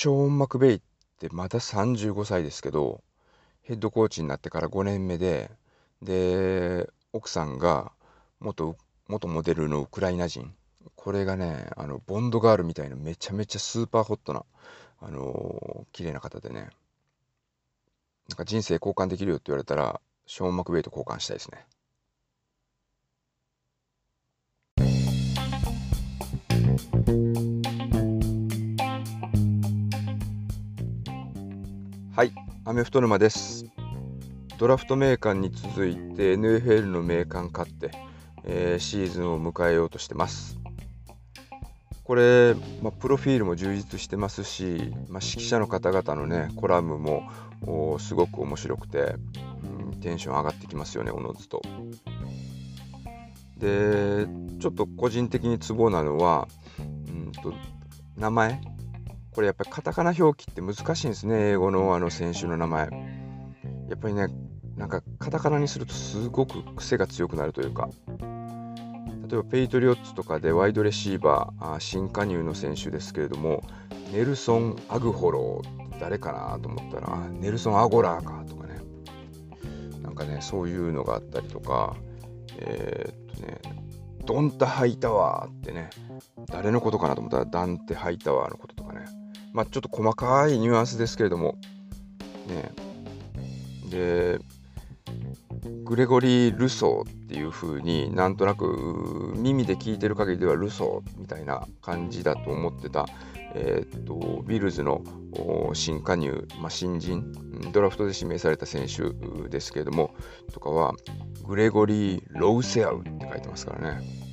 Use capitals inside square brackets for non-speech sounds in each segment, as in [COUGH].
ショーン・マクベイってまだ35歳ですけどヘッドコーチになってから5年目でで奥さんが元元モデルのウクライナ人これがねあのボンドガールみたいなめちゃめちゃスーパーホットなあのー、綺麗な方でねなんか人生交換できるよって言われたらショーン・マクベイと交換したいですね。はい、アメフト沼です。ドラフト名鑑に続いて NFL の名鑑買って、えー、シーズンを迎えようとしてます。これ、まあ、プロフィールも充実してますし、まあ、指揮者の方々のねコラムもすごく面白くて、うん、テンション上がってきますよねおのずと。でちょっと個人的にツボなのは、うんと名前これやっぱりカタカナ表記って難しいんですね英語のあの選手の名前。やっぱりねなんかカタカナにするとすごく癖が強くなるというか。例えばペイトリオッツとかでワイドレシーバーあ新加入の選手ですけれどもネルソン・アグホロー誰かなと思ったらネルソン・アゴラーかとかね。なんかねそういうのがあったりとか。えー、っとねドンタ・ハイタワーってね誰のことかなと思ったらダンテ・ハイタワーのことまあ、ちょっと細かいニュアンスですけれども、ね、で、グレゴリー・ルソーっていう風になんとなく耳で聞いてる限りではルソーみたいな感じだと思ってた、えー、っとビルズの新加入、まあ、新人ドラフトで指名された選手ですけれどもとかはグレゴリー・ロウセアウって書いてますからね。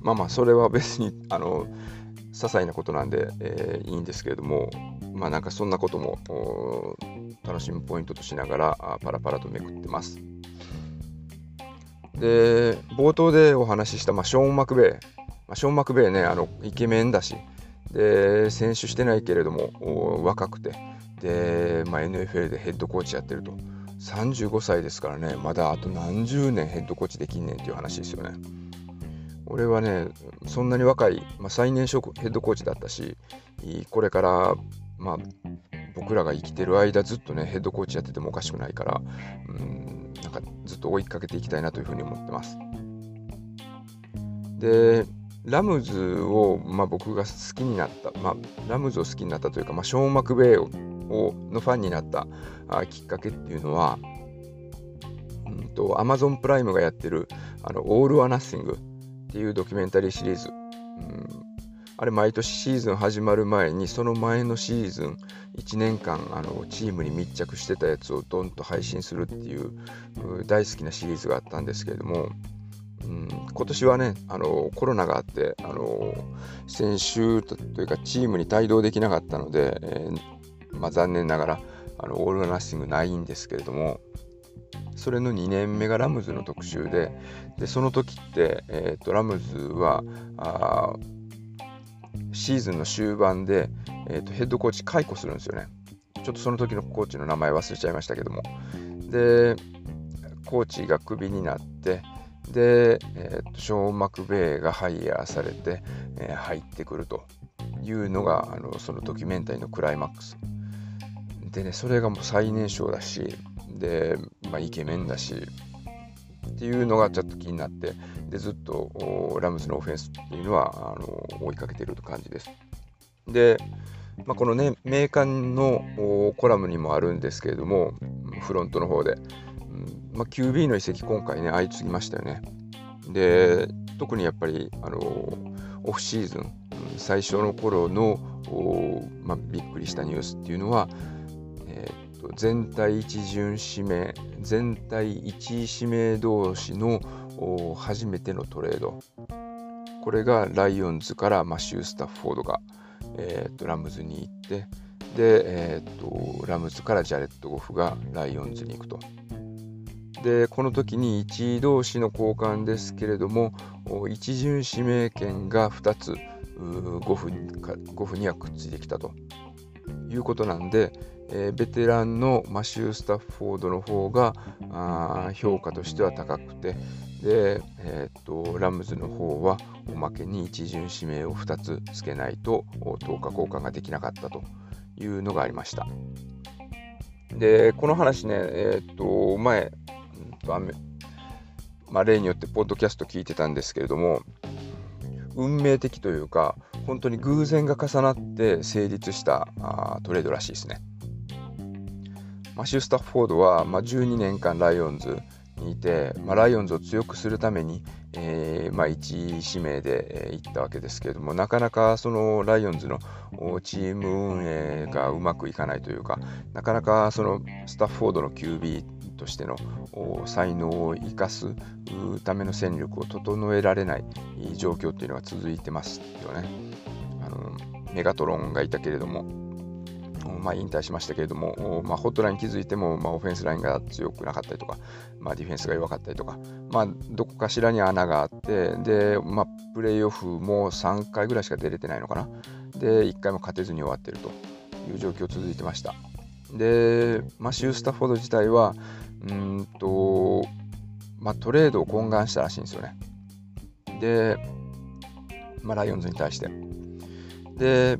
まあまあそれは別にあの些細なことなんで、えー、いいんですけれどもまあなんかそんなことも楽しむポイントとしながらパラパラとめくってます。で冒頭でお話しした、まあ、ショーン・マクベイ、まあ、ショーン・マクベイねあのイケメンだしで選手してないけれども若くてで、まあ、NFL でヘッドコーチやってると35歳ですからねまだあと何十年ヘッドコーチできんねんっていう話ですよね。俺はねそんなに若い、まあ、最年少ヘッドコーチだったしこれからまあ僕らが生きてる間ずっとねヘッドコーチやっててもおかしくないからうんなんかずっと追いかけていきたいなというふうに思ってます。でラムズを、まあ、僕が好きになった、まあ、ラムズを好きになったというか、まあ、ショーン・マクベイをのファンになったあきっかけっていうのは、うんと、アマゾンプライムがやってるあのオール・ア・ナッシングっていうドキュメンタリーシリーズ、うん、あれ毎年シーズン始まる前にその前のシーズン1年間あのチームに密着してたやつをドンと配信するっていう大好きなシリーズがあったんですけれども、うん、今年はねあのコロナがあってあの先週というかチームに帯同できなかったので、えー、まあ、残念ながらあのオールナッシングないんですけれどもそれの2年目がラムズの特集ででその時って、えーと、ラムズはあシーズンの終盤で、えーと、ヘッドコーチ解雇するんですよね。ちょっとその時のコーチの名前忘れちゃいましたけども。でコーチがクビになってで、えーと、ショーン・マクベイがハイヤーされて、えー、入ってくるというのがあのそのドキュメンタリーのクライマックス。でねそれがもう最年少だしで、まあ、イケメンだしっていうのがちょっと気になってでずっとラムズのオフェンスっていうのはあの追いかけている感じです。で、まあ、このね名鑑のコラムにもあるんですけれどもフロントの方で、うんまあ、QB の移籍今回ね相次ぎましたよね。で特にやっぱりあのオフシーズン最初の頃の、まあ、びっくりしたニュースっていうのは全体一巡指名全体1位指名同士の初めてのトレードこれがライオンズからマシュー・スタッフォードが、えー、とラムズに行ってで、えー、とラムズからジャレット・ゴフがライオンズに行くと。でこの時に1位同士の交換ですけれども一巡指名権が2つ5分 ,5 分にはくっついてきたということなんで、え、ベテランのマシュー・スタッフォードの方があ評価としては高くてで、えー、っとラムズの方はおまけに一巡指名を2つつけないと10日交換ができなかったというのがありました。で、この話ね、えー、っと、前、うんとまあ、例によってポッドキャスト聞いてたんですけれども、運命的というか、本当に偶然が重なって成立したあトレードらしいですね。マシュー・スタッフォードは、まあ、12年間ライオンズにいて、まあ、ライオンズを強くするために、えーまあ、1指名で、え、行ったわけですけれどもなかなかそのライオンズのチーム運営がうまくいかないというかなかなかそのスタッフォードの QB としての才能を生かすための戦力を整えられない状況っていうのが続いてますよね。あのメガトロンがいたけれどもまあ、引退しましたけれども、まあ、ホットライン気づいても、まあ、オフェンスラインが強くなかったりとか、まあ、ディフェンスが弱かったりとか、まあ、どこかしらに穴があって、で、まあ、プレーオフも3回ぐらいしか出れてないのかな。で、1回も勝てずに終わってるという状況続いてました。で、マシュー・スタッフォード自体は、うんと、まあ、トレードを懇願したらしいんですよね。で、まあ、ライオンズに対して。で、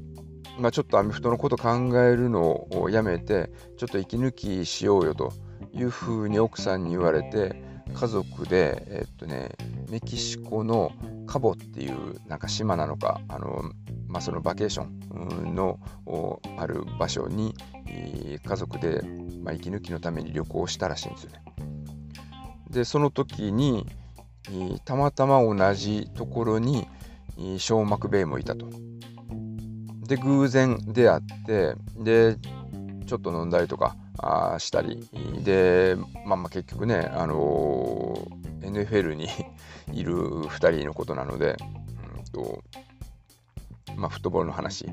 まあ、ちょっとアメフトのこと考えるのをやめてちょっと息抜きしようよというふうに奥さんに言われて家族で、えっとね、メキシコのカボっていうなんか島なのかあの、まあ、そのバケーションのある場所に家族で、まあ、息抜きのために旅行したらしいんですよね。でその時にたまたま同じところにショー・マクベイもいたと。で偶然出会ってでちょっと飲んだりとかあしたり。で、まあ、まあ結局ね、あのー、NFL に [LAUGHS] いる2人のことなので、うんとまあ、フットボールの話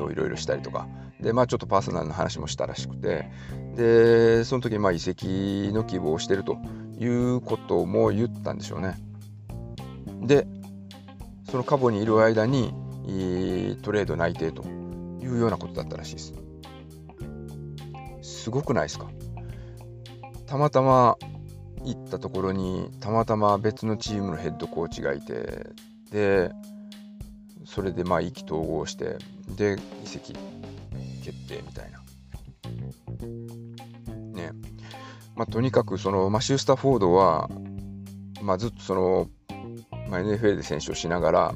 をいろいろしたりとか。で、まあ、ちょっとパーソナルの話もしたらしくて。でその時まあ移籍の希望をしてるということも言ったんでしょうね。でそのカボにいる間にトレード内定というようなことだったらしいです。すごくないですか？たまたま行ったところにたまたま別のチームのヘッドコーチがいてでそれでまあ意気投合してで移籍決定みたいな。ねまあ、とにかくそのマシュー・スタフォードは、まあ、ずっとその、まあ、NFL で選手をしながら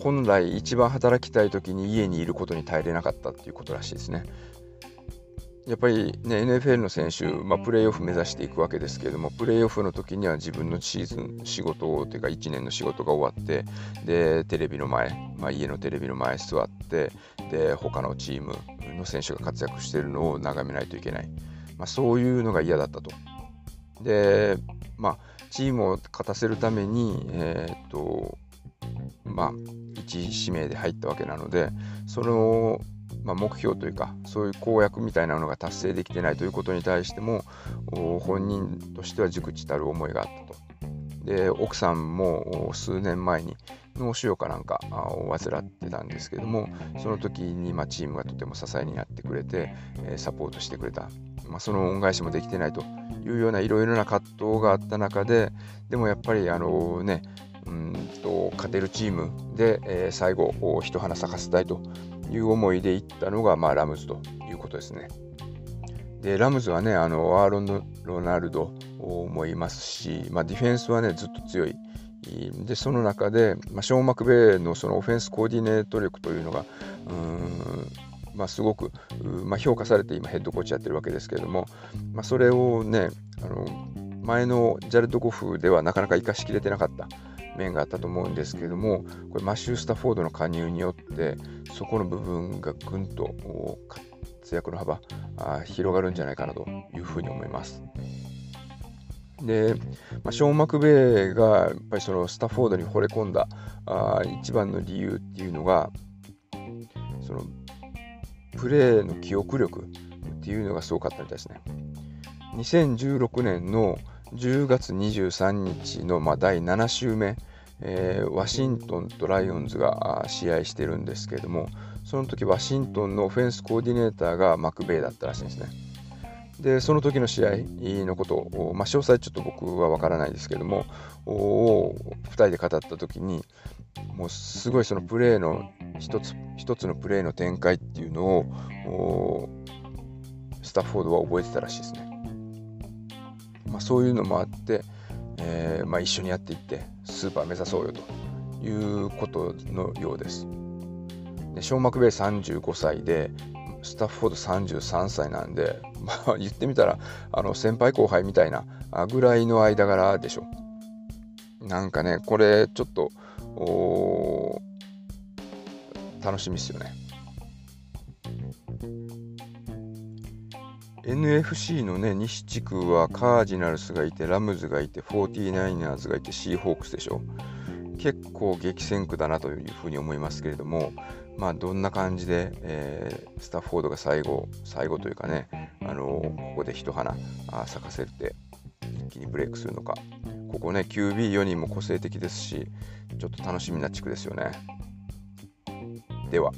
本来一番働きたい時に家にいることに耐えれなかったっていうことらしいですね。やっぱりね、NFL の選手、まあ、プレーオフ目指していくわけですけれども、プレーオフの時には自分のシーズン、仕事というか1年の仕事が終わって、で、テレビの前、まあ、家のテレビの前座って、で、他のチームの選手が活躍しているのを眺めないといけない。まあ、そういうのが嫌だったと。で、まあ、チームを勝たせるために、えー、っと、まあ、一指名で入ったわけなのでその、まあ、目標というかそういう公約みたいなのが達成できてないということに対しても本人としては熟知たる思いがあったと。で奥さんも数年前に脳腫瘍かなんかを患ってたんですけどもその時にまチームがとても支えになってくれてサポートしてくれた、まあ、その恩返しもできてないというようないろいろな葛藤があった中ででもやっぱりあのねうんと勝てるチームで、えー、最後一花咲かせたいという思いでいったのが、まあ、ラムズということですね。でラムズはねあのアーロン・ロナルドもいますし、まあ、ディフェンスはねずっと強い。でその中で、まあ、ショーン・マクベイのそのオフェンスコーディネート力というのがうんまあ、すごく、まあ、評価されて今ヘッドコーチやってるわけですけれども、まあ、それをねあの前のジャレッド・ゴフではなかなか生かしきれてなかった面があったと思うんですけれどもこれマシュー・スタフォードの加入によってそこの部分がぐんと活躍の幅あ広がるんじゃないかなというふうに思います。で、まあ、ショーン・マクベイがやっぱりそのスタフォードに惚れ込んだあ一番の理由っていうのがそのプレーの記憶力っていうのがすごかったみたいですね。2016年の10月23日の、まあ、第7週目、えー、ワシントンとライオンズが試合してるんですけれどもその時ワシントンのオフェンスコーディネーターがマクベイだったらしいんですねでその時の試合のことを、まあ、詳細ちょっと僕は分からないですけども2人で語った時にもうすごいそのプレーの一つ一つのプレーの展開っていうのをスタッフォードは覚えてたらしいですね。まあ、そういうのもあって、えー、まあ、一緒にやっていってスーパー目指そうよということのようです。でショーマクベイ35歳でスタッフォード33歳なんで、[LAUGHS] まあ、言ってみたらあの先輩後輩みたいなぐらいの間柄でしょ。なんかねこれちょっと楽しみですよね。NFC のね西地区はカージナルスがいてラムズがいて 49ers がいてシーホークスでしょ。結構激戦区だなというふうに思いますけれどもまあどんな感じで、えー、スタッフォードが最後最後というかねあのー、ここで一花咲かせて一気にブレイクするのか。ここね QB4 人も個性的ですしちょっと楽しみな地区ですよね。では。